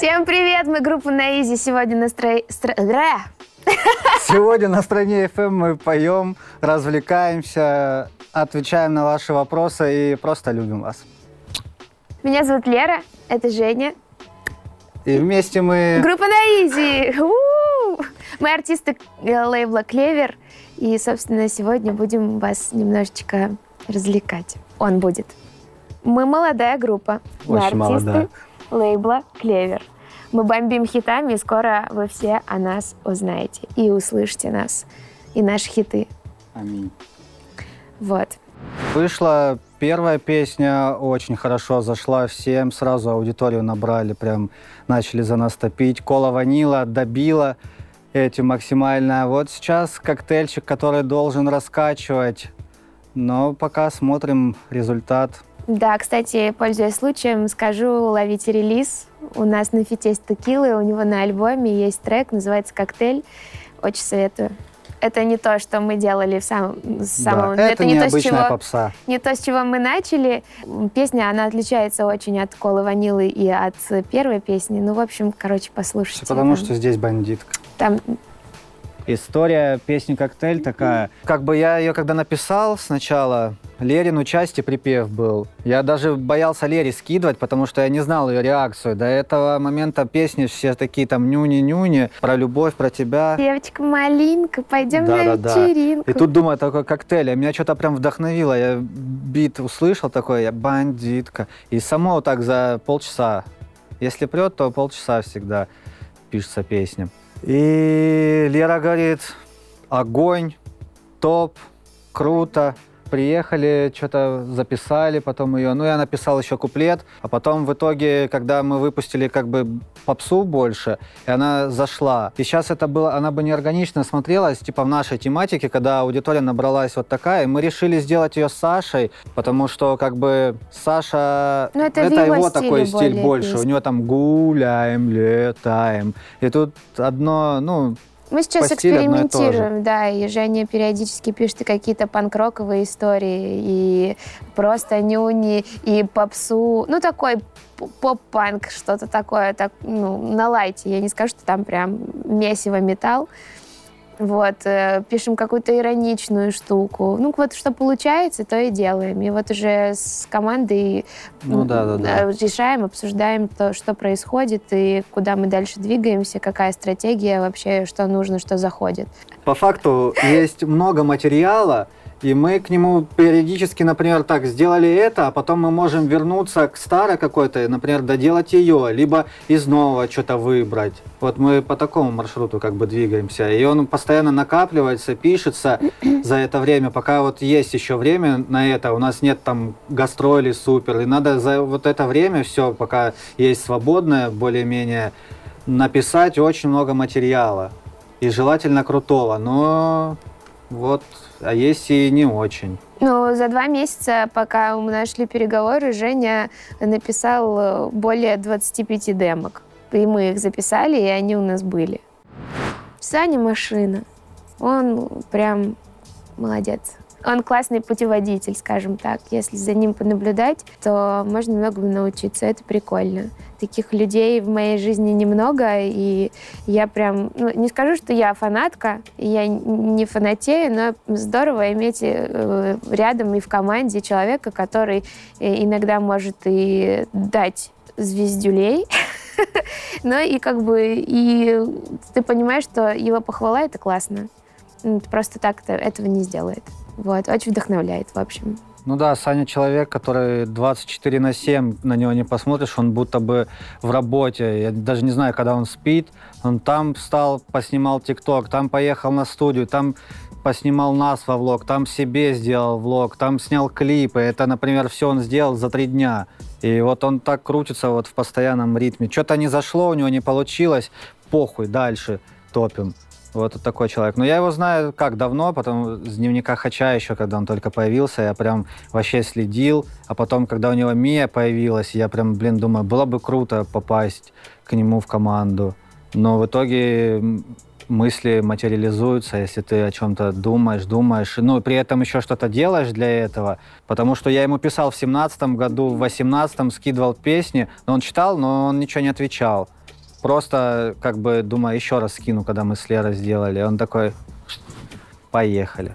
Всем привет, мы группа на Изи. Сегодня настро... стро- Ра! Сегодня на стране FM мы поем, развлекаемся, отвечаем на ваши вопросы и просто любим вас. Меня зовут Лера, это Женя. И вместе мы... Группа на Изи. Мы артисты э, лейбла Клевер. И, собственно, сегодня будем вас немножечко развлекать. Он будет. Мы молодая группа. Мы Очень артисты молодая. Лейбла Клевер. Мы бомбим хитами, и скоро вы все о нас узнаете. И услышите нас. И наши хиты. Аминь. Вот. Вышла первая песня, очень хорошо зашла всем, сразу аудиторию набрали, прям начали за нас топить. Кола ванила добила этим максимально. Вот сейчас коктейльчик, который должен раскачивать, но пока смотрим результат. Да, кстати, пользуясь случаем, скажу, ловите релиз. У нас на фите есть текилы, у него на альбоме есть трек, называется «Коктейль». Очень советую. Это не то, что мы делали в самом, с самого... Да, это, не, то, с чего, попса. не то, с чего мы начали. Песня, она отличается очень от «Колы ванилы» и от первой песни. Ну, в общем, короче, послушайте. Все потому, Там- что здесь бандитка. Там История песни «Коктейль» такая. Как бы я ее когда написал сначала, Лерину части припев был. Я даже боялся Лере скидывать, потому что я не знал ее реакцию. До этого момента песни все такие там нюни-нюни, про любовь, про тебя. «Девочка-малинка, пойдем на Да-да-да. вечеринку». И тут думаю, такой коктейль, а меня что-то прям вдохновило. Я бит услышал такой, я бандитка. И само вот так за полчаса. Если прет, то полчаса всегда пишется песня. И Лера говорит, огонь, топ, круто. Приехали, что-то записали потом ее. Ну, я написал еще куплет. А потом в итоге, когда мы выпустили как бы попсу больше, и она зашла. И сейчас это было, она бы неорганично смотрелась, типа в нашей тематике, когда аудитория набралась вот такая. И мы решили сделать ее с Сашей, потому что как бы Саша... Ну, это в его такой стиль больше. У песня. него там гуляем, летаем. И тут одно, ну, Мы сейчас экспериментируем, да, и Женя периодически пишет какие-то панк-роковые истории, и просто нюни, и попсу, ну, такой поп-панк, что-то такое, так, ну, на лайте. Я не скажу, что там прям месиво металл. Вот, э, пишем какую-то ироничную штуку. Ну, вот что получается, то и делаем. И вот уже с командой Ну да, да, да. э, решаем, обсуждаем то, что происходит и куда мы дальше двигаемся, какая стратегия вообще, что нужно, что заходит. По факту есть много материала, и мы к нему периодически, например, так, сделали это, а потом мы можем вернуться к старой какой-то, например, доделать ее, либо из нового что-то выбрать. Вот мы по такому маршруту как бы двигаемся. И он постоянно накапливается, пишется за это время, пока вот есть еще время на это, у нас нет там гастролей супер, и надо за вот это время все, пока есть свободное более-менее, написать очень много материала. И желательно крутого, но вот, а есть и не очень. Ну, за два месяца, пока мы нашли переговоры, Женя написал э, более 25 демок. И мы их записали, и они у нас были. Саня машина. Он прям молодец. Он классный путеводитель, скажем так. Если за ним понаблюдать, то можно многому научиться. Это прикольно. Таких людей в моей жизни немного, и я прям... ну, не скажу, что я фанатка, я не фанатею, но здорово иметь э, рядом и в команде человека, который э, иногда может и дать звездюлей, но и как бы и ты понимаешь, что его похвала — это классно. Просто так -то этого не сделает. Вот, очень вдохновляет, в общем. Ну да, Саня человек, который 24 на 7, на него не посмотришь, он будто бы в работе. Я даже не знаю, когда он спит, он там встал, поснимал ТикТок, там поехал на студию, там поснимал нас во влог, там себе сделал влог, там снял клипы. Это, например, все он сделал за три дня. И вот он так крутится вот в постоянном ритме. Что-то не зашло, у него не получилось, похуй, дальше топим. Вот такой человек. Но я его знаю как давно, потом с дневника Хача еще, когда он только появился, я прям вообще следил. А потом, когда у него Мия появилась, я прям, блин, думаю, было бы круто попасть к нему в команду. Но в итоге мысли материализуются, если ты о чем-то думаешь, думаешь, ну при этом еще что-то делаешь для этого. Потому что я ему писал в семнадцатом году, в восемнадцатом скидывал песни, но он читал, но он ничего не отвечал. Просто как бы думаю, еще раз скину, когда мы с Лерой сделали. Он такой, поехали.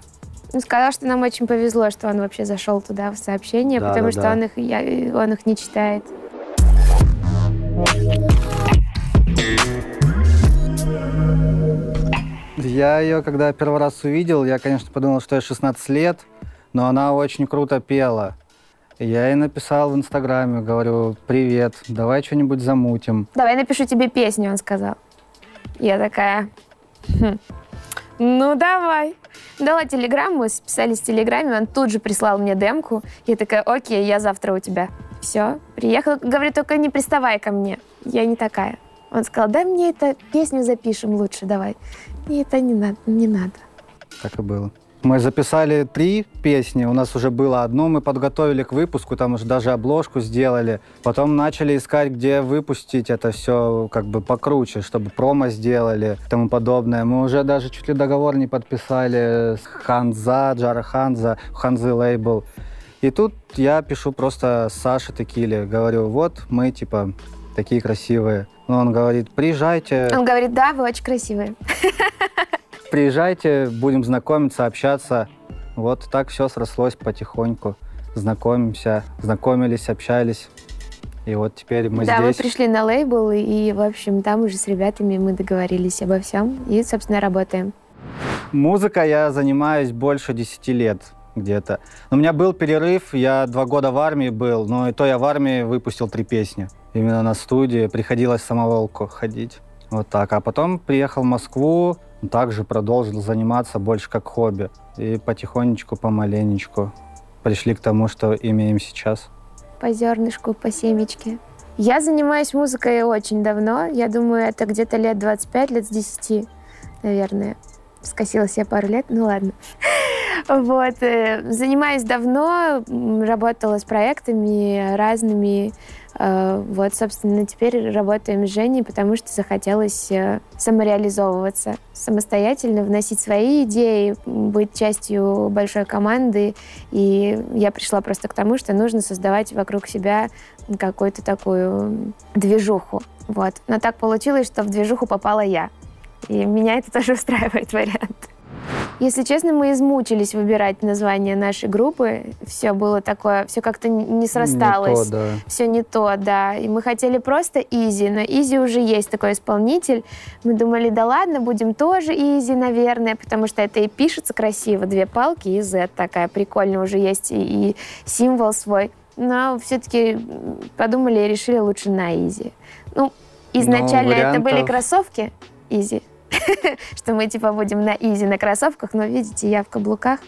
Он сказал, что нам очень повезло, что он вообще зашел туда в сообщения, да, потому да, что да. Он, их, я, он их не читает. Я ее, когда первый раз увидел, я, конечно, подумал, что ей 16 лет, но она очень круто пела. Я ей написал в Инстаграме, говорю, привет, давай что-нибудь замутим. Давай напишу тебе песню, он сказал. Я такая, хм. ну давай. Дала телеграмму, списались в телеграме, он тут же прислал мне демку. Я такая, окей, я завтра у тебя. Все, приехал, говорит, только не приставай ко мне. Я не такая. Он сказал, дай мне это песню запишем лучше, давай. Мне это не надо, не надо. Так и было. Мы записали три песни, у нас уже было одно, мы подготовили к выпуску, там уже даже обложку сделали. Потом начали искать, где выпустить это все как бы покруче, чтобы промо сделали и тому подобное. Мы уже даже чуть ли договор не подписали с Ханза, Джара Ханза, Ханзы лейбл. И тут я пишу просто Саше Текиле, говорю, вот мы типа такие красивые. Но он говорит, приезжайте. Он говорит, да, вы очень красивые. Приезжайте, будем знакомиться, общаться. Вот так все срослось потихоньку. Знакомимся, знакомились, общались. И вот теперь мы да, здесь. Да, мы пришли на лейбл, и, в общем, там уже с ребятами мы договорились обо всем. И, собственно, работаем. Музыка я занимаюсь больше 10 лет где-то. У меня был перерыв, я два года в армии был, но и то я в армии выпустил три песни. Именно на студии приходилось самоволку ходить. Вот так. А потом приехал в Москву, также продолжил заниматься больше как хобби. И потихонечку, помаленечку пришли к тому, что имеем сейчас. По зернышку, по семечке. Я занимаюсь музыкой очень давно. Я думаю, это где-то лет 25, лет с 10, наверное. Скосилась я пару лет, ну ладно. Вот. Э, занимаюсь давно, работала с проектами разными. Э, вот, собственно, теперь работаем с Женей, потому что захотелось э, самореализовываться самостоятельно, вносить свои идеи, быть частью большой команды. И я пришла просто к тому, что нужно создавать вокруг себя какую-то такую движуху. Вот. Но так получилось, что в движуху попала я. И меня это тоже устраивает вариант. Если честно, мы измучились выбирать название нашей группы. Все было такое, все как-то не срасталось. Не то, да. Все не то, да. И мы хотели просто Изи, но Изи уже есть такой исполнитель. Мы думали, да ладно, будем тоже Изи, наверное, потому что это и пишется красиво. Две палки и Z такая прикольная уже есть, и, и символ свой. Но все-таки подумали и решили лучше Naizi. Ну, изначально вариантов... это были кроссовки Yeezy. что мы типа будем на easy на кроссовках, но видите, я в каблуках.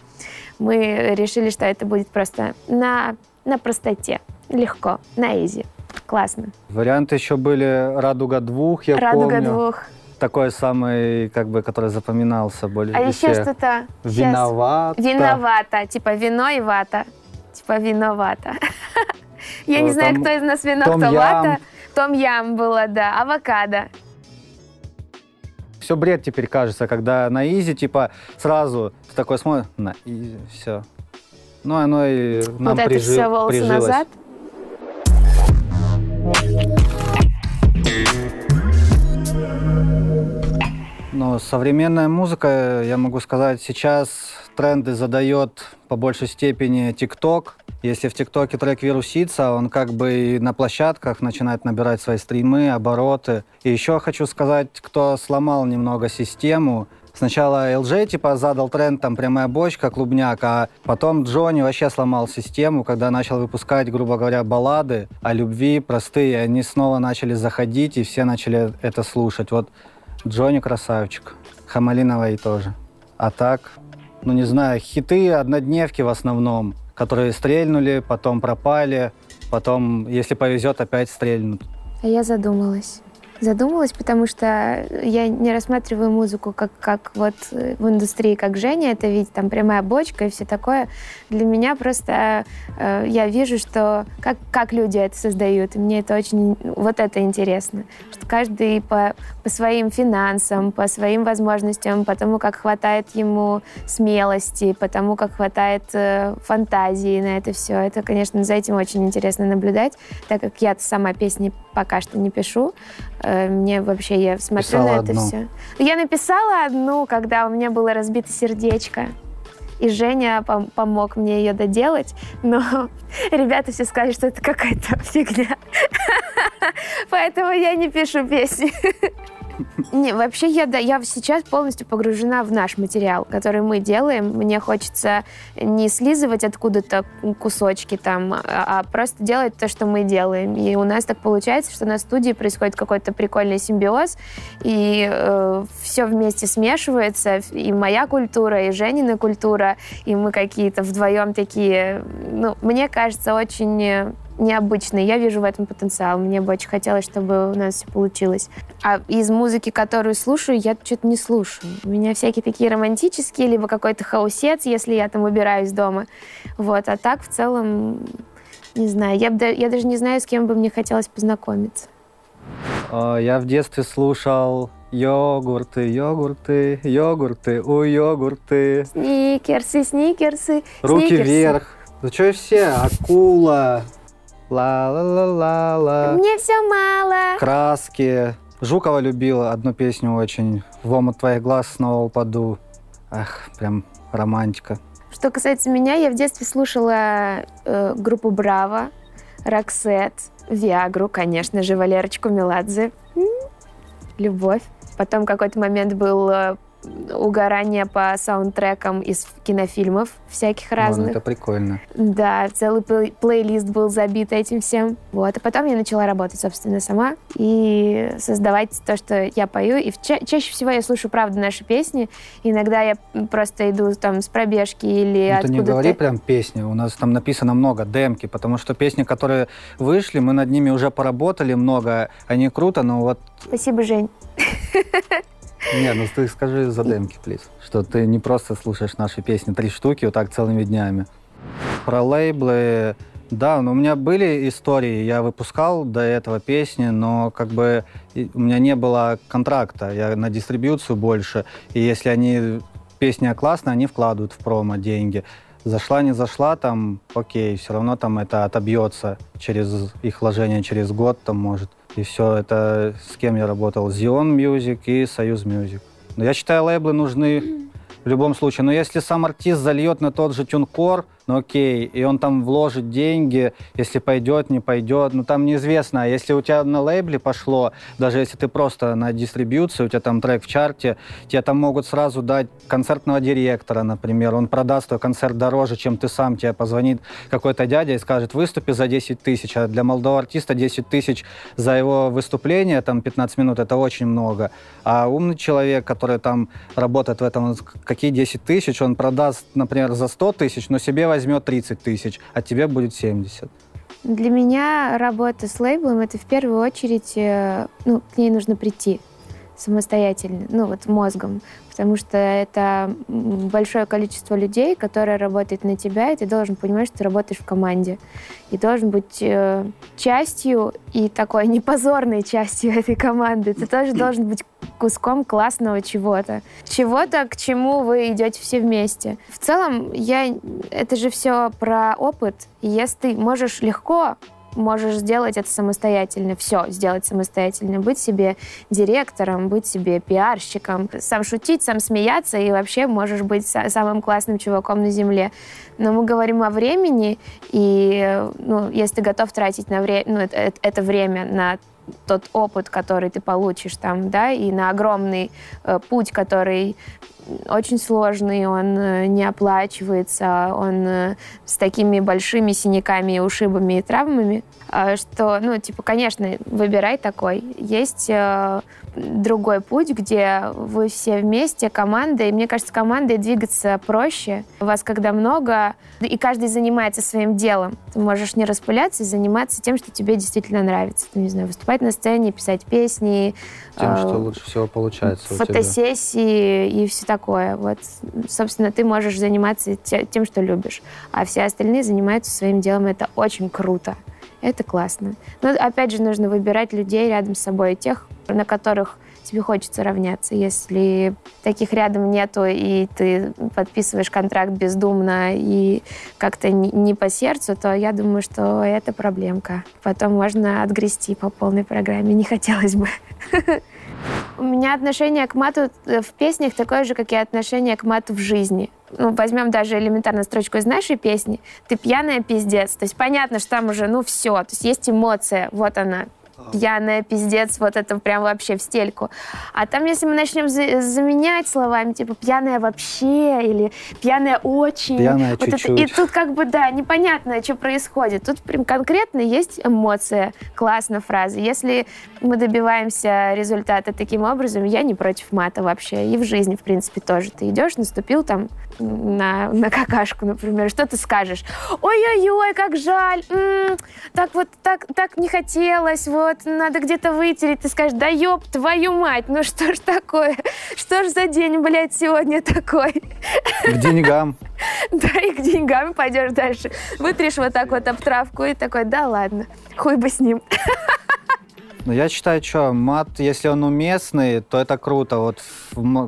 Мы решили, что это будет просто на, на простоте, легко, на easy. Классно. Варианты еще были «Радуга двух», я «Радуга помню. двух». Такой самый, как бы, который запоминался более А еще что-то... Виновата. Виновата. Типа вино и вата. Типа виновата. Я не знаю, кто из нас вино, кто вата. Том Ям было, да. Авокадо все бред теперь кажется, когда на изи, типа, сразу ты такой смотришь, на изи, все. Ну, оно и нам вот прижи, это все волосы прижилось. назад? Ну, современная музыка, я могу сказать, сейчас тренды задает по большей степени ТикТок. Если в ТикТоке трек вирусится, он как бы и на площадках начинает набирать свои стримы, обороты. И еще хочу сказать, кто сломал немного систему. Сначала LJ типа задал тренд, там прямая бочка, клубняк, а потом Джонни вообще сломал систему, когда начал выпускать, грубо говоря, баллады о любви простые. Они снова начали заходить, и все начали это слушать. Вот Джонни красавчик, Хамалиновой тоже. А так, ну не знаю, хиты однодневки в основном которые стрельнули, потом пропали, потом, если повезет, опять стрельнут. А я задумалась. Задумалась, потому что я не рассматриваю музыку как, как вот в индустрии, как Женя, это ведь там прямая бочка и все такое. Для меня просто э, я вижу, что как, как люди это создают, и мне это очень, вот это интересно, что каждый по, по своим финансам, по своим возможностям, по тому, как хватает ему смелости, по тому, как хватает э, фантазии на это все. Это, конечно, за этим очень интересно наблюдать, так как я сама песни пока что не пишу. Э, мне вообще, я смотрю Писала на это одну. все. Я написала одну, когда у меня было разбито сердечко. И Женя пом- помог мне ее доделать, но ребята все сказали, что это какая-то фигня. Поэтому я не пишу песни. Не, вообще я, да, я сейчас полностью погружена в наш материал, который мы делаем. Мне хочется не слизывать откуда-то кусочки там, а, а просто делать то, что мы делаем. И у нас так получается, что на студии происходит какой-то прикольный симбиоз, и э, все вместе смешивается, и моя культура, и Женина культура, и мы какие-то вдвоем такие, ну, мне кажется, очень необычный. Я вижу в этом потенциал. Мне бы очень хотелось, чтобы у нас все получилось. А из музыки, которую слушаю, я что-то не слушаю. У меня всякие такие романтические, либо какой-то хаусец, если я там убираюсь дома. Вот. А так, в целом, не знаю. Я, я даже не знаю, с кем бы мне хотелось познакомиться. А, я в детстве слушал Йогурты, йогурты, йогурты, у йогурты. Сникерсы, сникерсы, Руки сникерсы. вверх. Ну что все? Акула, Ла-ла-ла-ла-ла. Мне все мало. Краски. Жукова любила одну песню очень. В омут твоих глаз снова упаду. Ах, прям романтика. Что касается меня, я в детстве слушала э, группу Браво, Роксет, Виагру, конечно же, Валерочку Меладзе. Любовь. Потом какой-то момент был э, угорание по саундтрекам из кинофильмов всяких разных. Вон, это прикольно. Да, целый плей плейлист был забит этим всем. Вот, а потом я начала работать, собственно, сама и создавать то, что я пою. И ча чаще всего я слушаю, правда, наши песни. Иногда я просто иду там с пробежки или ну, Ты не говори прям песни, у нас там написано много, демки, потому что песни, которые вышли, мы над ними уже поработали много, они круто, но вот... Спасибо, Жень. Не, ну ты скажи за демки, плиз, что ты не просто слушаешь наши песни три штуки вот так целыми днями. Про лейблы, да, но у меня были истории, я выпускал до этого песни, но как бы у меня не было контракта, я на дистрибьюцию больше, и если они, песня классная, они вкладывают в промо деньги. Зашла, не зашла, там, окей, все равно там это отобьется через их вложение через год, там, может. И все это с кем я работал? Zion Music и Союз Music. Но я считаю, лейблы нужны в любом случае. Но если сам артист зальет на тот же тюнкор, ну окей, и он там вложит деньги, если пойдет, не пойдет, ну там неизвестно. А если у тебя на лейбле пошло, даже если ты просто на дистрибьюции, у тебя там трек в чарте, тебе там могут сразу дать концертного директора, например, он продаст твой концерт дороже, чем ты сам, тебе позвонит какой-то дядя и скажет, выступи за 10 тысяч, а для молодого артиста 10 тысяч за его выступление, там 15 минут, это очень много. А умный человек, который там работает в этом, какие 10 тысяч, он продаст, например, за 100 тысяч, но себе возьмет возьмет 30 тысяч, а тебе будет 70. Для меня работа с лейблом — это в первую очередь, э, ну, к ней нужно прийти самостоятельно, ну, вот мозгом потому что это большое количество людей, которое работает на тебя, и ты должен понимать, что ты работаешь в команде. И должен быть э, частью и такой непозорной частью этой команды. Ты тоже должен быть куском классного чего-то. Чего-то, к чему вы идете все вместе. В целом, я... это же все про опыт. И если ты можешь легко можешь сделать это самостоятельно, все сделать самостоятельно, быть себе директором, быть себе пиарщиком, сам шутить, сам смеяться, и вообще можешь быть самым классным чуваком на земле. Но мы говорим о времени, и ну, если ты готов тратить на вре- ну, это, это время на тот опыт, который ты получишь там, да, и на огромный э, путь, который очень сложный, он э, не оплачивается, он э, с такими большими синяками, ушибами и травмами, что, ну, типа, конечно, выбирай такой. Есть другой путь, где вы все вместе, команда, и мне кажется, командой двигаться проще. У вас когда много, и каждый занимается своим делом. Ты можешь не распыляться и заниматься тем, что тебе действительно нравится. Ты, не знаю, выступать на сцене, писать песни. Тем, э, что лучше всего получается Фотосессии и все такое. Вот, собственно, ты можешь заниматься тем, что любишь. А все остальные занимаются своим делом. Это очень круто. Это классно. Но опять же нужно выбирать людей рядом с собой, тех, на которых тебе хочется равняться. Если таких рядом нету, и ты подписываешь контракт бездумно и как-то не по сердцу, то я думаю, что это проблемка. Потом можно отгрести по полной программе. Не хотелось бы. У меня отношение к мату э, в песнях такое же, как и отношение к мату в жизни. Ну, возьмем даже элементарно строчку из нашей песни. Ты пьяная пиздец. То есть понятно, что там уже, ну, все. То есть есть эмоция. Вот она пьяная, пиздец, вот это прям вообще в стельку. А там, если мы начнем за заменять словами, типа пьяная вообще или пьяная очень. Пьяная вот чуть-чуть. Это, и тут как бы, да, непонятно, что происходит. Тут прям конкретно есть эмоция. Классно фраза. Если мы добиваемся результата таким образом, я не против мата вообще. И в жизни, в принципе, тоже. Ты идешь, наступил там на, на какашку, например, что ты скажешь? Ой-ой-ой, как жаль, м-м, так вот, так, так не хотелось, вот, надо где-то вытереть. Ты скажешь, да ёб твою мать, ну что ж такое? Что ж за день, блядь, сегодня такой? К деньгам. Да, и к деньгам пойдешь дальше. Вытришь вот так вот об травку и такой, да ладно, хуй бы с ним. Ну, я считаю, что мат, если он уместный, то это круто. Вот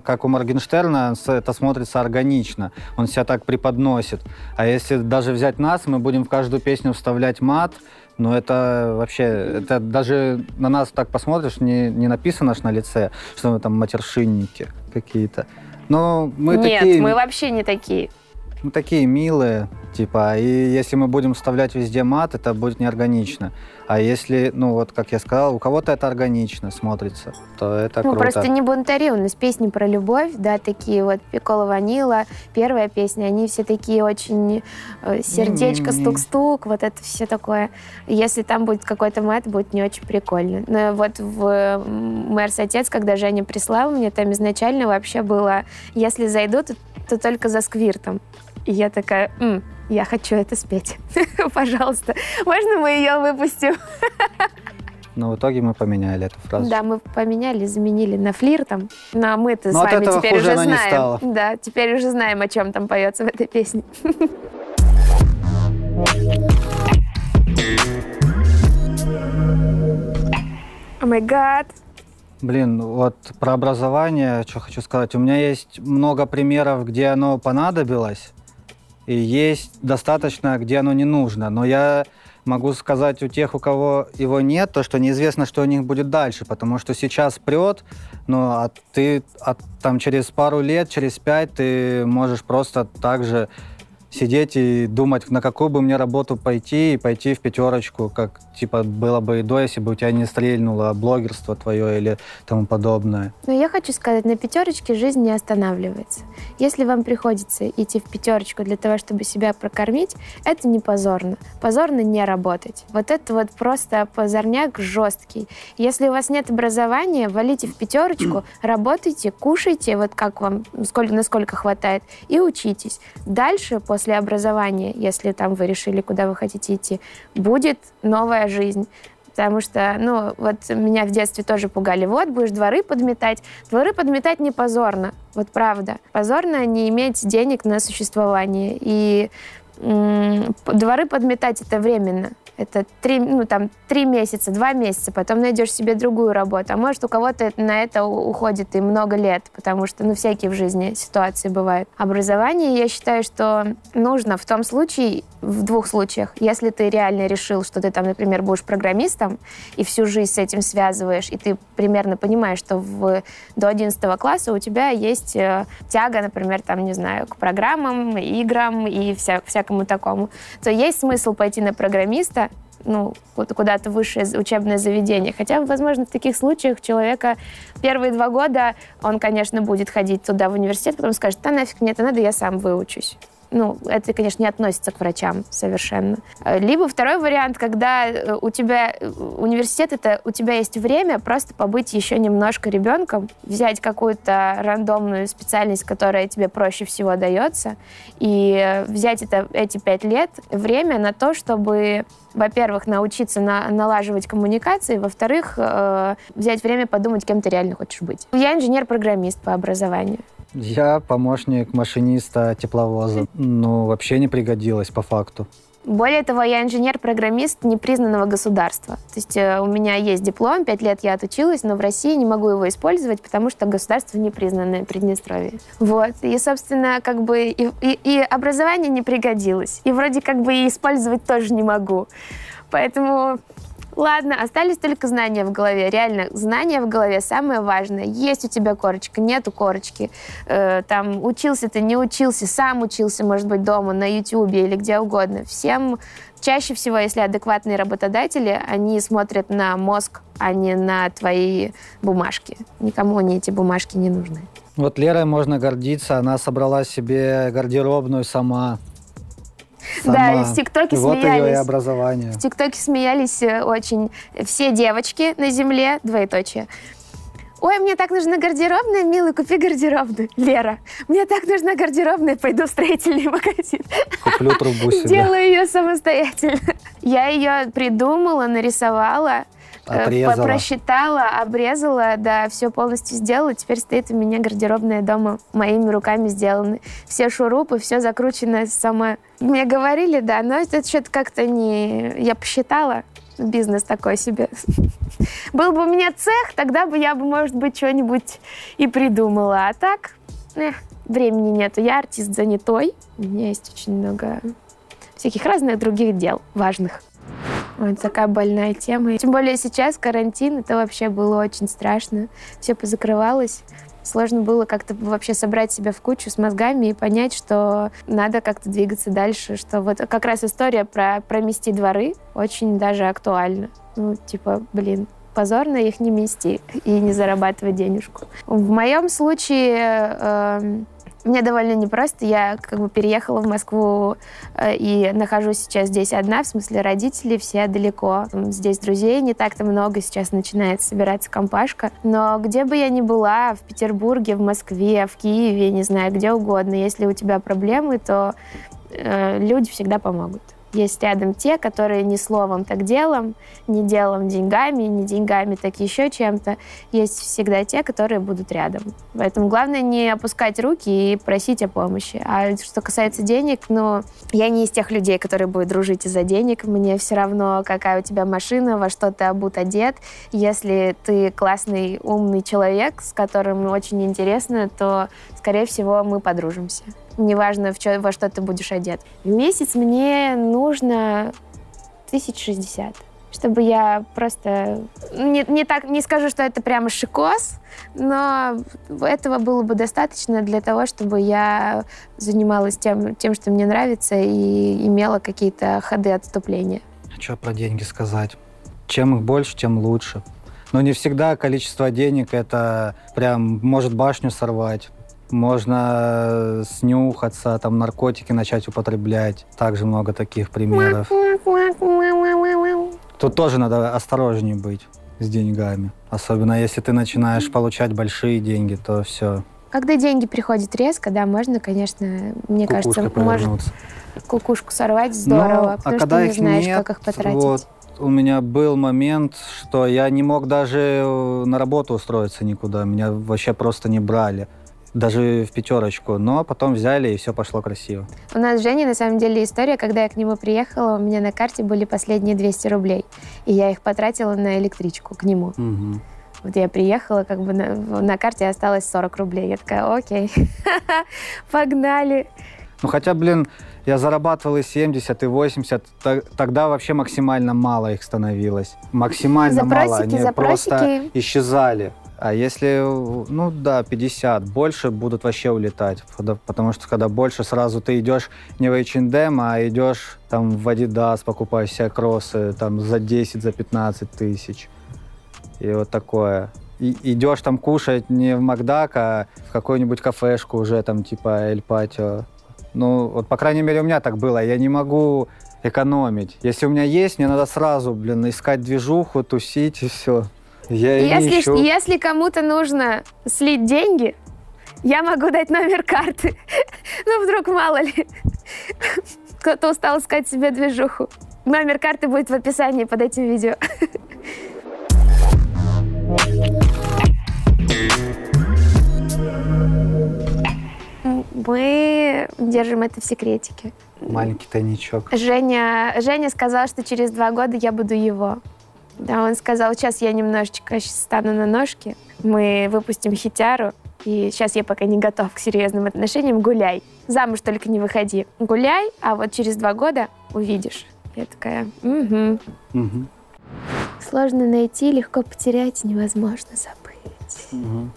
как у Моргенштерна, это смотрится органично. Он себя так преподносит. А если даже взять нас, мы будем в каждую песню вставлять мат, ну, это вообще, это даже на нас так посмотришь, не, не написано ж на лице, что мы там матершинники какие-то. Но мы Нет, такие... мы вообще не такие ну, такие милые, типа, и если мы будем вставлять везде мат, это будет неорганично. А если, ну, вот, как я сказал, у кого-то это органично смотрится, то это ну, круто. просто не бунтари, у нас песни про любовь, да, такие вот Пикола Ванила, первая песня, они все такие очень э, сердечко, стук-стук, вот это все такое. Если там будет какой-то мат, будет не очень прикольно. Но вот в Мэрс Отец, когда Женя прислал мне, там изначально вообще было, если зайду, то, то только за сквиртом. И я такая, М, я хочу это спеть. Пожалуйста, можно мы ее выпустим? Но в итоге мы поменяли эту фразу. Да, мы поменяли, заменили на флиртом. Но мы-то с вами теперь уже знаем. Да, теперь уже знаем, о чем там поется в этой песне. О май гад. Блин, вот про образование, что хочу сказать. У меня есть много примеров, где оно понадобилось, и есть достаточно, где оно не нужно. Но я могу сказать у тех, у кого его нет, то, что неизвестно, что у них будет дальше, потому что сейчас прет, но а ты а, там через пару лет, через пять ты можешь просто так же сидеть и думать, на какую бы мне работу пойти, и пойти в пятерочку, как типа было бы и до, если бы у тебя не стрельнуло блогерство твое или тому подобное. Но я хочу сказать, на пятерочке жизнь не останавливается. Если вам приходится идти в пятерочку для того, чтобы себя прокормить, это не позорно. Позорно не работать. Вот это вот просто позорняк жесткий. Если у вас нет образования, валите в пятерочку, работайте, кушайте, вот как вам, сколько, насколько хватает, и учитесь. Дальше, после после образования, если там вы решили, куда вы хотите идти, будет новая жизнь. Потому что, ну, вот меня в детстве тоже пугали. Вот, будешь дворы подметать. Дворы подметать не позорно. Вот правда. Позорно не иметь денег на существование. И дворы подметать это временно. Это три, ну, там, три месяца, два месяца, потом найдешь себе другую работу. А может, у кого-то на это уходит и много лет, потому что, ну, всякие в жизни ситуации бывают. Образование, я считаю, что нужно в том случае, в двух случаях. Если ты реально решил, что ты там, например, будешь программистом, и всю жизнь с этим связываешь, и ты примерно понимаешь, что в, до 11 класса у тебя есть э, тяга, например, там, не знаю, к программам, играм и вся, всякому такому, то есть смысл пойти на программиста, ну, куда-то высшее учебное заведение. Хотя, возможно, в таких случаях человека первые два года, он, конечно, будет ходить туда в университет, потом скажет, да нафиг мне это надо, я сам выучусь ну, это, конечно, не относится к врачам совершенно. Э, либо второй вариант, когда э, у тебя э, университет, это у тебя есть время просто побыть еще немножко ребенком, взять какую-то рандомную специальность, которая тебе проще всего дается, и взять это, эти пять лет, время на то, чтобы, во-первых, научиться на, налаживать коммуникации, во-вторых, э, взять время подумать, кем ты реально хочешь быть. Я инженер-программист по образованию. Я помощник машиниста тепловоза. Ну, вообще не пригодилось по факту. Более того, я инженер-программист непризнанного государства. То есть э, у меня есть диплом, пять лет я отучилась, но в России не могу его использовать, потому что государство непризнанное Приднестровье. Вот. И, собственно, как бы и, и, и образование не пригодилось. И вроде как бы и использовать тоже не могу. Поэтому Ладно, остались только знания в голове. Реально, знания в голове самое важное. Есть у тебя корочка, нету корочки. Э, там учился ты, не учился, сам учился, может быть, дома, на Ютьюбе или где угодно. Всем чаще всего, если адекватные работодатели, они смотрят на мозг, а не на твои бумажки. Никому они эти бумажки не нужны. Вот Лерой можно гордиться. Она собрала себе гардеробную сама. Сама. Да, в ТикТоке вот смеялись. ее и образование. В ТикТоке смеялись э, очень все девочки на земле, двоеточие. Ой, мне так нужна гардеробная, милый, купи гардеробную. Лера, мне так нужна гардеробная, пойду в строительный магазин. Куплю трубу себе. Делаю ее самостоятельно. Я ее придумала, нарисовала, Обрезала. просчитала, обрезала, да, все полностью сделала. Теперь стоит у меня гардеробная дома, моими руками сделаны. Все шурупы, все закручено сама. Мне говорили, да, но это что-то как-то не... Я посчитала, бизнес такой себе. Был бы у меня цех, тогда бы я бы, может быть, что-нибудь и придумала. А так, эх, времени нету. Я артист занятой. У меня есть очень много всяких разных других дел важных. Ой, это такая больная тема. Тем более сейчас карантин, это вообще было очень страшно. Все позакрывалось. Сложно было как-то вообще собрать себя в кучу с мозгами и понять, что надо как-то двигаться дальше, что вот как раз история про промести дворы очень даже актуальна. Ну, типа, блин, позорно их не мести и не зарабатывать денежку. В моем случае э, мне довольно непросто. Я как бы переехала в Москву э, и нахожусь сейчас здесь одна, в смысле родители все далеко. Здесь друзей не так-то много, сейчас начинает собираться компашка. Но где бы я ни была, в Петербурге, в Москве, в Киеве, не знаю, где угодно, если у тебя проблемы, то э, люди всегда помогут. Есть рядом те, которые не словом, так делом, не делом деньгами, не деньгами, так еще чем-то. Есть всегда те, которые будут рядом. Поэтому главное не опускать руки и просить о помощи. А что касается денег, ну, я не из тех людей, которые будут дружить из-за денег. Мне все равно, какая у тебя машина, во что ты обут одет. Если ты классный, умный человек, с которым очень интересно, то, скорее всего, мы подружимся неважно, в чё, во что ты будешь одет. В месяц мне нужно тысяч шестьдесят чтобы я просто не, не так не скажу, что это прямо шикос, но этого было бы достаточно для того, чтобы я занималась тем, тем что мне нравится и имела какие-то ходы отступления. Что про деньги сказать? Чем их больше, тем лучше. Но не всегда количество денег это прям может башню сорвать можно снюхаться, там наркотики начать употреблять. Также много таких примеров. Тут тоже надо осторожнее быть с деньгами. Особенно если ты начинаешь получать большие деньги, то все. Когда деньги приходят резко, да, можно, конечно, мне Кукушка кажется, может кукушку сорвать здорово, Но, потому а когда что не знаешь, нет, как их потратить. Вот, у меня был момент, что я не мог даже на работу устроиться никуда. Меня вообще просто не брали даже в пятерочку, но потом взяли, и все пошло красиво. У нас с Женей, на самом деле, история, когда я к нему приехала, у меня на карте были последние 200 рублей, и я их потратила на электричку к нему. Угу. Вот я приехала, как бы на, на карте осталось 40 рублей. Я такая, окей, погнали. Ну хотя, блин, я зарабатывал и 70, и 80. Тогда вообще максимально мало их становилось. Максимально запросики, мало. Они запросики. просто исчезали. А если, ну да, 50, больше будут вообще улетать. Потому что когда больше, сразу ты идешь не в H&M, а идешь там в Adidas, покупаешь себе кроссы там за 10, за 15 тысяч. И вот такое. И идешь там кушать не в Макдак, а в какую-нибудь кафешку уже там типа Эль Патио. Ну, вот по крайней мере у меня так было. Я не могу экономить. Если у меня есть, мне надо сразу, блин, искать движуху, тусить и все. Я если, ищу. если кому-то нужно слить деньги, я могу дать номер карты. ну, вдруг мало ли. Кто-то устал искать себе движуху. Номер карты будет в описании под этим видео. Мы держим это в секретике. Маленький тайничок. Женя, Женя сказал, что через два года я буду его. Да, он сказал, сейчас я немножечко стану на ножки, мы выпустим хитяру, и сейчас я пока не готов к серьезным отношениям, гуляй. Замуж только не выходи. Гуляй, а вот через два года увидишь. Я такая, угу. Угу. Сложно найти, легко потерять, невозможно забыть.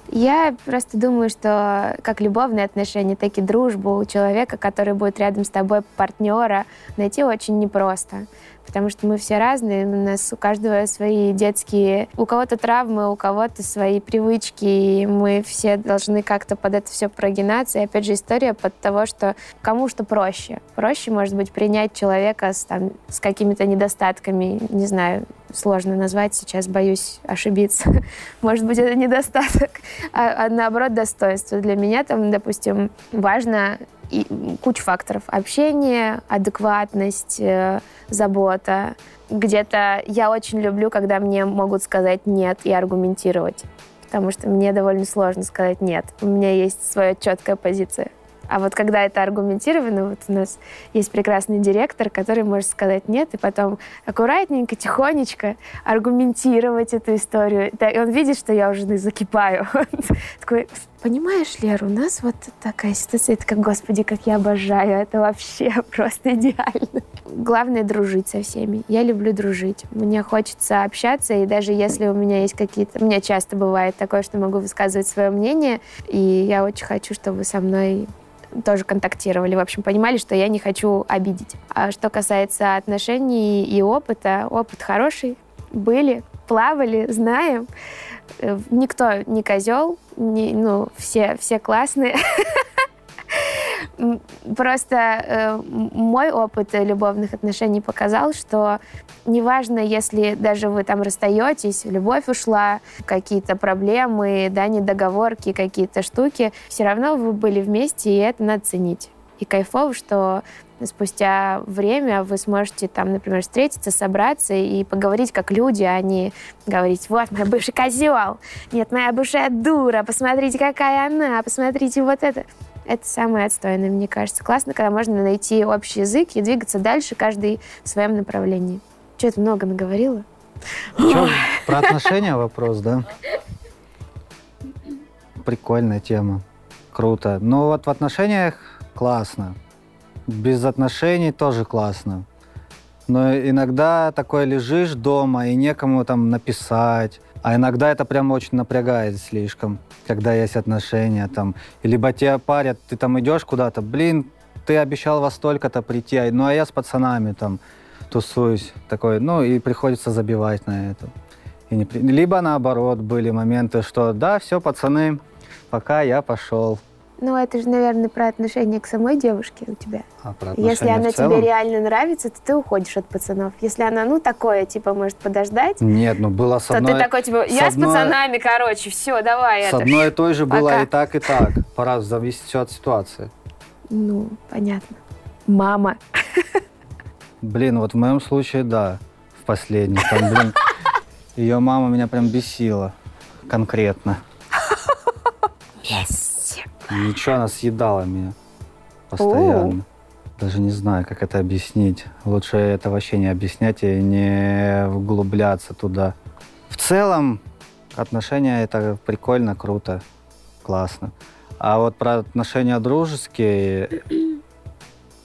Я просто думаю, что как любовные отношения, так и дружбу у человека, который будет рядом с тобой, партнера, найти очень непросто потому что мы все разные, у нас у каждого свои детские, у кого-то травмы, у кого-то свои привычки, и мы все должны как-то под это все прогинаться. И опять же история под того, что кому что проще. Проще, может быть, принять человека с, там, с какими-то недостатками, не знаю, сложно назвать сейчас, боюсь ошибиться. Может быть, это недостаток, а, а наоборот достоинство. Для меня там, допустим, важно и куча факторов. Общение, адекватность, э, забота. Где-то я очень люблю, когда мне могут сказать «нет» и аргументировать. Потому что мне довольно сложно сказать «нет». У меня есть своя четкая позиция. А вот когда это аргументировано, вот у нас есть прекрасный директор, который может сказать нет, и потом аккуратненько, тихонечко аргументировать эту историю. И он видит, что я уже закипаю. Такой, понимаешь, Лера, у нас вот такая ситуация, это как, господи, как я обожаю, это вообще просто идеально. Главное дружить со всеми. Я люблю дружить. Мне хочется общаться, и даже если у меня есть какие-то... У меня часто бывает такое, что могу высказывать свое мнение, и я очень хочу, чтобы со мной тоже контактировали, в общем, понимали, что я не хочу обидеть. А что касается отношений и опыта, опыт хороший, были, плавали, знаем. Э, никто не козел, не, ну, все, все классные. Просто э, мой опыт любовных отношений показал, что неважно, если даже вы там расстаетесь, любовь ушла, какие-то проблемы, да, недоговорки, какие-то штуки, все равно вы были вместе, и это надо ценить. И кайфово, что спустя время вы сможете там, например, встретиться, собраться и поговорить как люди, а не говорить, вот, моя бывший козел, нет, моя бывшая дура, посмотрите, какая она, посмотрите вот это. Это самое отстойное, мне кажется. Классно, когда можно найти общий язык и двигаться дальше, каждый в своем направлении. Что это много наговорила? Че, про отношения вопрос, да? Прикольная тема. Круто. Ну вот в отношениях классно. Без отношений тоже классно. Но иногда такое лежишь дома и некому там написать. А иногда это прям очень напрягает слишком когда есть отношения, там, либо тебя парят, ты там идешь куда-то, блин, ты обещал во столько-то прийти, а, ну а я с пацанами там тусуюсь, такой, ну и приходится забивать на это. И не, либо наоборот были моменты, что да, все, пацаны, пока я пошел. Ну, это же, наверное, про отношение к самой девушке у тебя. А про Если она тебе реально нравится, то ты уходишь от пацанов. Если она, ну, такое, типа, может подождать. Нет, ну, было с одной... То ты такой, типа, я с, одной... с пацанами, короче, все, давай С это. одной и той же было и так, и так. Пора зависеть все от ситуации. Ну, понятно. Мама. Блин, вот в моем случае, да, в последний. Там, блин, ее мама меня прям бесила конкретно. Yes. Ничего, она съедала меня постоянно. О. Даже не знаю, как это объяснить. Лучше это вообще не объяснять и не углубляться туда. В целом, отношения это прикольно, круто, классно. А вот про отношения дружеские,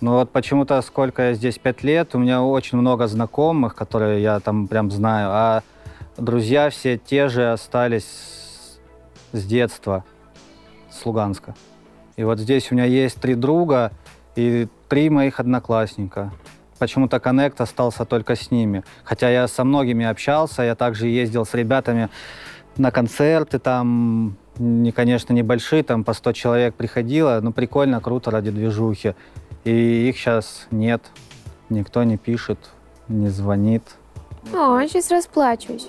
ну вот почему-то сколько я здесь, пять лет, у меня очень много знакомых, которые я там прям знаю, а друзья все те же остались с детства, с Луганска. И вот здесь у меня есть три друга и три моих одноклассника. Почему-то коннект остался только с ними. Хотя я со многими общался, я также ездил с ребятами на концерты, там, не, конечно, небольшие, там по 100 человек приходило, но прикольно, круто ради движухи. И их сейчас нет, никто не пишет, не звонит. О, сейчас расплачусь.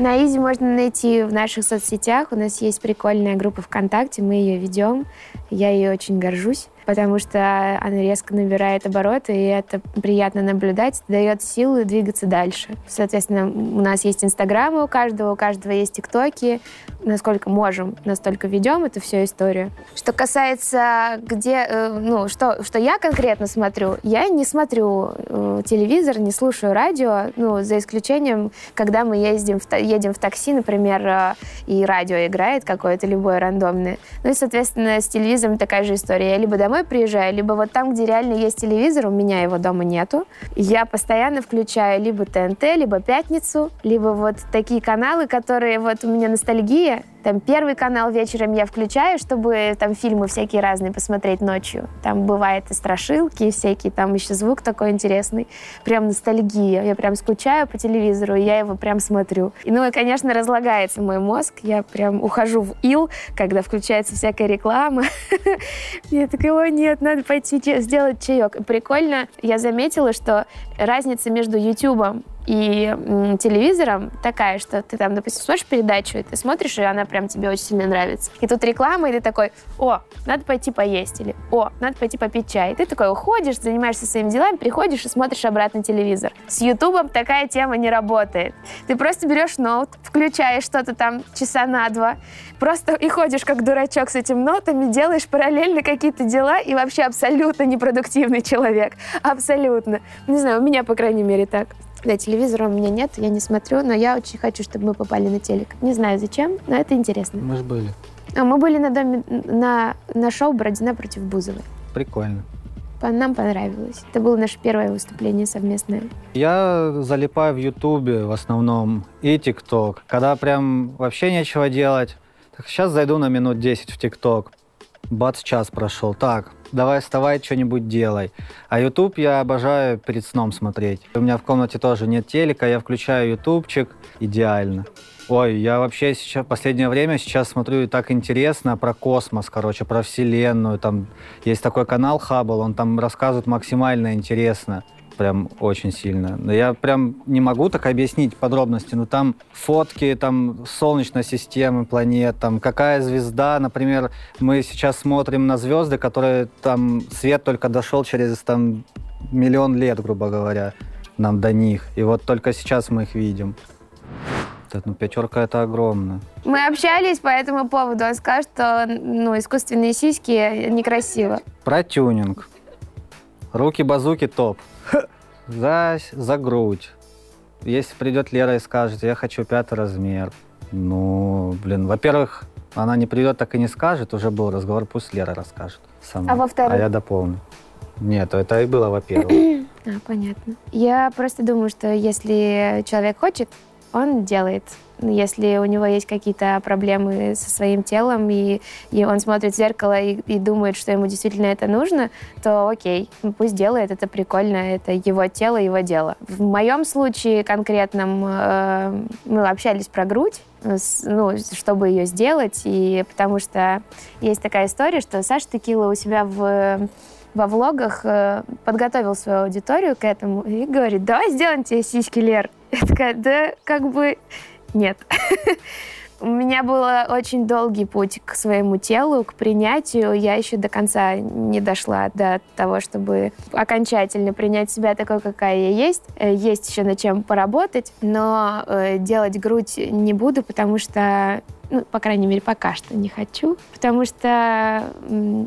На Изи можно найти в наших соцсетях. У нас есть прикольная группа ВКонтакте, мы ее ведем. Я ее очень горжусь потому что она резко набирает обороты, и это приятно наблюдать, дает силы двигаться дальше. Соответственно, у нас есть инстаграмы у каждого, у каждого есть тиктоки. Насколько можем, настолько ведем эту всю историю. Что касается где, э, ну, что, что я конкретно смотрю, я не смотрю э, телевизор, не слушаю радио, ну, за исключением, когда мы ездим в, едем в такси, например, э, и радио играет какое-то любое рандомное. Ну и, соответственно, с телевизором такая же история. Я либо домой приезжаю, либо вот там, где реально есть телевизор, у меня его дома нету. Я постоянно включаю либо ТНТ, либо Пятницу, либо вот такие каналы, которые вот у меня ностальгия, там первый канал вечером я включаю, чтобы там фильмы всякие разные посмотреть ночью. Там бывает и страшилки, всякие, там еще звук такой интересный. Прям ностальгия. Я прям скучаю по телевизору, и я его прям смотрю. И, ну и, конечно, разлагается мой мозг. Я прям ухожу в ил, когда включается всякая реклама. Я такая, ой, нет, надо пойти сделать чаек. Прикольно, я заметила, что разница между YouTube и телевизором такая, что ты там, допустим, смотришь передачу, и ты смотришь, и она прям тебе очень сильно нравится. И тут реклама, и ты такой, о, надо пойти поесть, или о, надо пойти попить чай. И ты такой уходишь, занимаешься своими делами, приходишь и смотришь обратно телевизор. С Ютубом такая тема не работает. Ты просто берешь ноут, включаешь что-то там часа на два, просто и ходишь как дурачок с этим ноутами, делаешь параллельно какие-то дела, и вообще абсолютно непродуктивный человек. Абсолютно. Не знаю, у меня, по крайней мере, так. Да, телевизора у меня нет, я не смотрю, но я очень хочу, чтобы мы попали на телек. Не знаю зачем, но это интересно. Мы же были. А мы были на, доме, на, на шоу «Бородина против Бузовой». Прикольно. Нам понравилось. Это было наше первое выступление совместное. Я залипаю в Ютубе в основном и ТикТок. Когда прям вообще нечего делать, так сейчас зайду на минут 10 в ТикТок. Бац, час прошел. Так, давай вставай, что-нибудь делай. А YouTube я обожаю перед сном смотреть. У меня в комнате тоже нет телека, я включаю ютубчик, идеально. Ой, я вообще сейчас, последнее время сейчас смотрю и так интересно про космос, короче, про Вселенную. Там есть такой канал Хаббл, он там рассказывает максимально интересно прям очень сильно. Я прям не могу так объяснить подробности, но там фотки там Солнечной системы, планет, там какая звезда, например, мы сейчас смотрим на звезды, которые там свет только дошел через там миллион лет, грубо говоря, нам до них. И вот только сейчас мы их видим. Ну, пятерка это огромно. Мы общались по этому поводу. Он сказал, что ну, искусственные сиськи некрасиво. Про тюнинг. Руки-базуки топ за, за грудь. Если придет Лера и скажет, я хочу пятый размер, ну, блин, во-первых, она не придет, так и не скажет, уже был разговор, пусть Лера расскажет сама. А во-вторых? А я дополню. Нет, это и было во-первых. а, понятно. Я просто думаю, что если человек хочет, он делает. Если у него есть какие-то проблемы со своим телом, и, и он смотрит в зеркало и, и думает, что ему действительно это нужно, то окей, ну, пусть делает, это прикольно, это его тело, его дело. В моем случае конкретном э, мы общались про грудь, ну, чтобы ее сделать, и потому что есть такая история, что Саша Текила у себя в во влогах э, подготовил свою аудиторию к этому и говорит, давай сделаем тебе сиськи, Лер. Я такая, да как бы нет. У меня был очень долгий путь к своему телу, к принятию. Я еще до конца не дошла до того, чтобы окончательно принять себя такой, какая я есть. Э, есть еще над чем поработать, но э, делать грудь не буду, потому что ну, по крайней мере, пока что не хочу, потому что,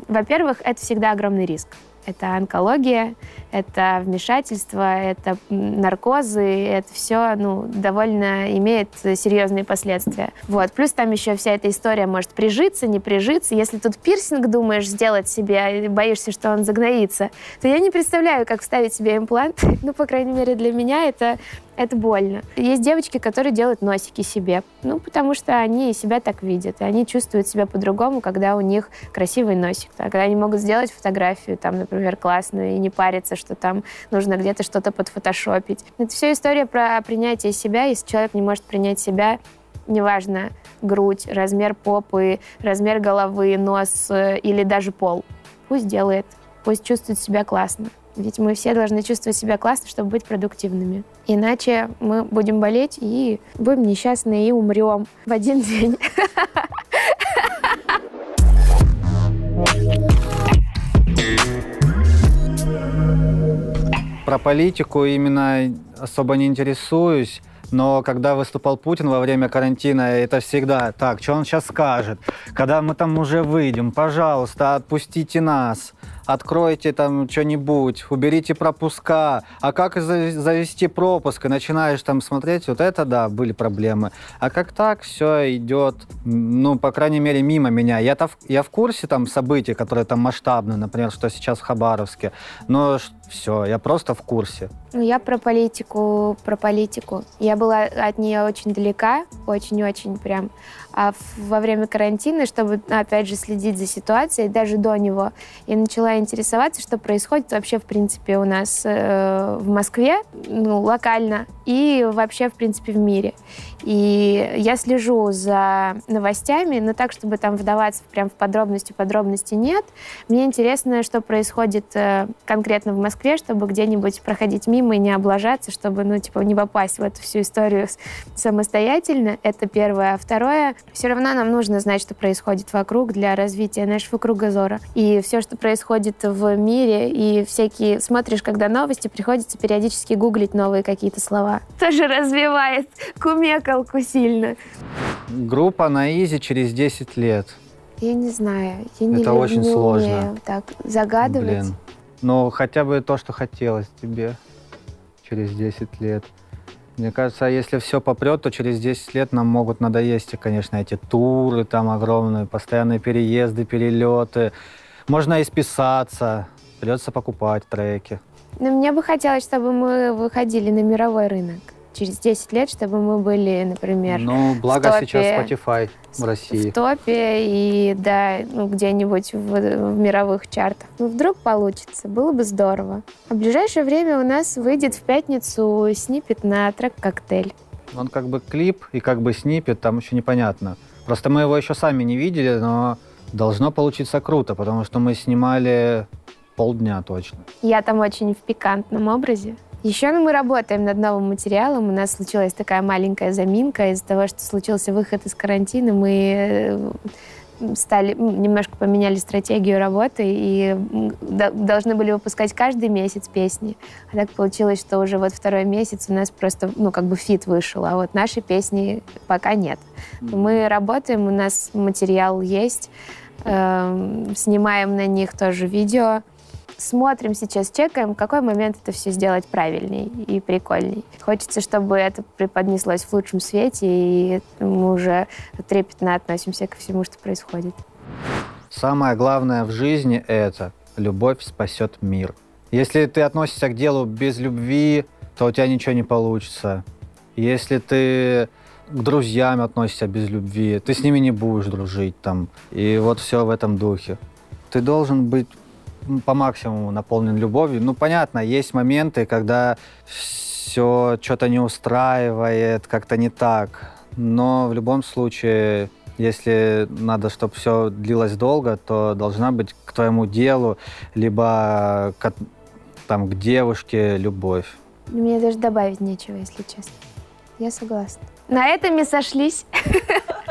во-первых, это всегда огромный риск. Это онкология, это вмешательство, это наркозы, это все ну, довольно имеет серьезные последствия. Вот. Плюс там еще вся эта история может прижиться, не прижиться. Если тут пирсинг думаешь сделать себе, боишься, что он загноится, то я не представляю, как вставить себе имплант. Ну, по крайней мере, для меня это это больно. Есть девочки, которые делают носики себе, ну, потому что они себя так видят, и они чувствуют себя по-другому, когда у них красивый носик. А когда они могут сделать фотографию, там, например, классную, и не париться, что там нужно где-то что-то подфотошопить. Это все история про принятие себя. Если человек не может принять себя, неважно, грудь, размер попы, размер головы, нос э, или даже пол, пусть делает, пусть чувствует себя классно. Ведь мы все должны чувствовать себя классно, чтобы быть продуктивными. Иначе мы будем болеть и будем несчастны и умрем в один день. Про политику именно особо не интересуюсь. Но когда выступал Путин во время карантина, это всегда так, что он сейчас скажет? Когда мы там уже выйдем, пожалуйста, отпустите нас откройте там что-нибудь, уберите пропуска. А как завести пропуск? И начинаешь там смотреть, вот это, да, были проблемы. А как так все идет, ну, по крайней мере, мимо меня. В, я в курсе там событий, которые там масштабные, например, что сейчас в Хабаровске, но все, я просто в курсе. Ну, я про политику, про политику. Я была от нее очень далека, очень-очень прям. А во время карантина, чтобы, опять же, следить за ситуацией, даже до него, я начала интересоваться, что происходит вообще, в принципе, у нас э, в Москве, ну, локально, и вообще, в принципе, в мире. И я слежу за новостями, но так, чтобы там вдаваться прям в подробности, подробности нет. Мне интересно, что происходит э, конкретно в Москве, чтобы где-нибудь проходить мимо и не облажаться, чтобы, ну, типа, не попасть в эту всю историю самостоятельно. Это первое. А второе, все равно нам нужно знать, что происходит вокруг для развития нашего кругозора. И все, что происходит в мире, и всякие... Смотришь, когда новости, приходится периодически гуглить новые какие-то слова. Тоже развивает кумекалку сильно. Группа на изи через 10 лет. Я не знаю. Я не Это очень не сложно. Умею так загадывать. Блин. Ну, хотя бы то, что хотелось тебе через 10 лет. Мне кажется, если все попрет, то через 10 лет нам могут надоесть, конечно, эти туры там огромные, постоянные переезды, перелеты. Можно и списаться, придется покупать треки. Но мне бы хотелось, чтобы мы выходили на мировой рынок через 10 лет, чтобы мы были, например, Ну, благо в топе, сейчас Spotify в России. В топе и, да, ну, где-нибудь в, в мировых чартах. Ну, вдруг получится, было бы здорово. А в ближайшее время у нас выйдет в пятницу снипет на трек «Коктейль». Он как бы клип и как бы снипет, там еще непонятно. Просто мы его еще сами не видели, но должно получиться круто, потому что мы снимали полдня точно. Я там очень в пикантном образе. Еще мы работаем над новым материалом. У нас случилась такая маленькая заминка из-за того, что случился выход из карантина. Мы э, стали немножко поменяли стратегию работы и должны были выпускать каждый месяц песни. А так получилось, что уже вот второй месяц у нас просто, ну, как бы фит вышел, а вот наши песни пока нет. Мы работаем, у нас материал есть, э, снимаем на них тоже видео смотрим сейчас, чекаем, в какой момент это все сделать правильней и прикольней. Хочется, чтобы это преподнеслось в лучшем свете, и мы уже трепетно относимся ко всему, что происходит. Самое главное в жизни — это любовь спасет мир. Если ты относишься к делу без любви, то у тебя ничего не получится. Если ты к друзьям относишься без любви, ты с ними не будешь дружить там. И вот все в этом духе. Ты должен быть по максимуму наполнен любовью. Ну, понятно, есть моменты, когда все что-то не устраивает, как-то не так. Но в любом случае, если надо, чтобы все длилось долго, то должна быть к твоему делу, либо к, там, к девушке любовь. Мне даже добавить нечего, если честно. Я согласна. На этом и сошлись.